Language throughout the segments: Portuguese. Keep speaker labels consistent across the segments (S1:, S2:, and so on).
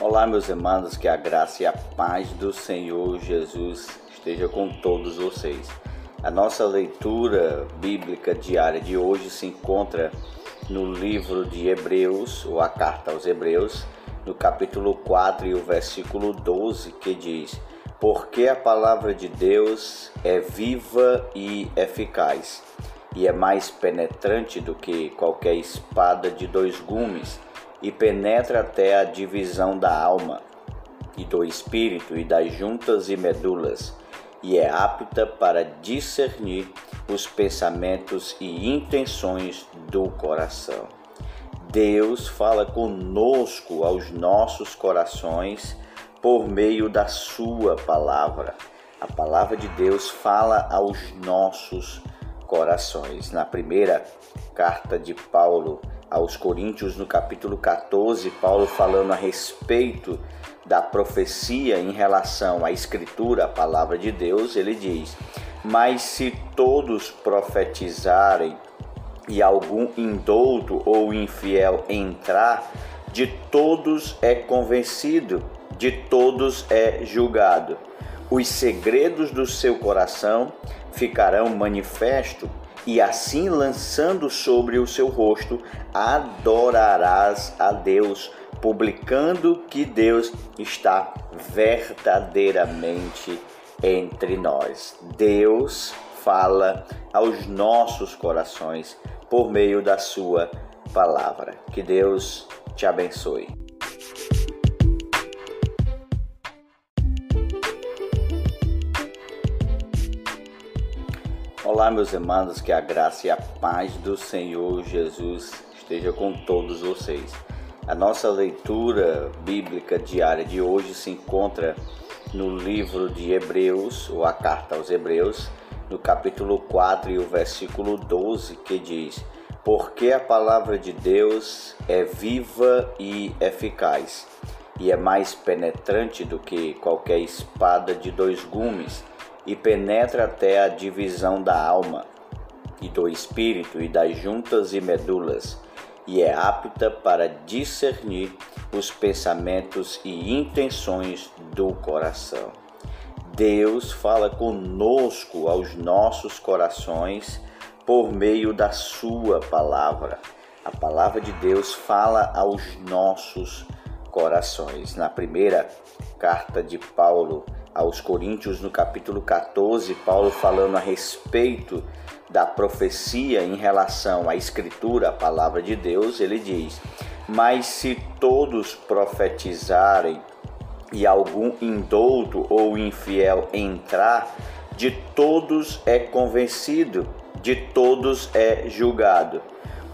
S1: Olá, meus irmãos, que a graça e a paz do Senhor Jesus esteja com todos vocês. A nossa leitura bíblica diária de hoje se encontra no livro de Hebreus, ou a carta aos Hebreus, no capítulo 4 e o versículo 12, que diz: Porque a palavra de Deus é viva e eficaz, e é mais penetrante do que qualquer espada de dois gumes e penetra até a divisão da alma e do espírito e das juntas e medulas, e é apta para discernir os pensamentos e intenções do coração. Deus fala conosco aos nossos corações por meio da Sua palavra. A palavra de Deus fala aos nossos corações. Na primeira carta de Paulo aos Coríntios, no capítulo 14, Paulo falando a respeito da profecia em relação à Escritura, a palavra de Deus, ele diz: Mas se todos profetizarem e algum indouto ou infiel entrar, de todos é convencido, de todos é julgado. Os segredos do seu coração ficarão manifestos e assim lançando sobre o seu rosto, adorarás a Deus, publicando que Deus está verdadeiramente entre nós. Deus fala aos nossos corações por meio da sua palavra. Que Deus te abençoe. Olá, meus irmãos, que a graça e a paz do Senhor Jesus esteja com todos vocês. A nossa leitura bíblica diária de hoje se encontra no livro de Hebreus, ou a carta aos Hebreus, no capítulo 4 e o versículo 12, que diz: Porque a palavra de Deus é viva e eficaz, e é mais penetrante do que qualquer espada de dois gumes e penetra até a divisão da alma e do espírito e das juntas e medulas, e é apta para discernir os pensamentos e intenções do coração. Deus fala conosco aos nossos corações por meio da Sua palavra. A palavra de Deus fala aos nossos corações. Na primeira carta de Paulo aos Coríntios, no capítulo 14, Paulo falando a respeito da profecia em relação à Escritura, a palavra de Deus, ele diz: Mas se todos profetizarem e algum indouto ou infiel entrar, de todos é convencido, de todos é julgado.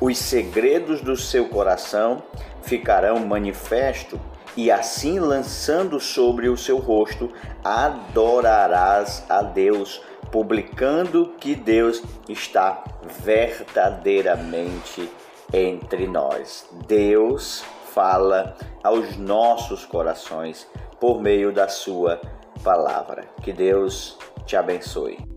S1: Os segredos do seu coração ficarão manifestos e assim lançando sobre o seu rosto, adorarás a Deus, publicando que Deus está verdadeiramente entre nós. Deus fala aos nossos corações por meio da sua palavra. Que Deus te abençoe.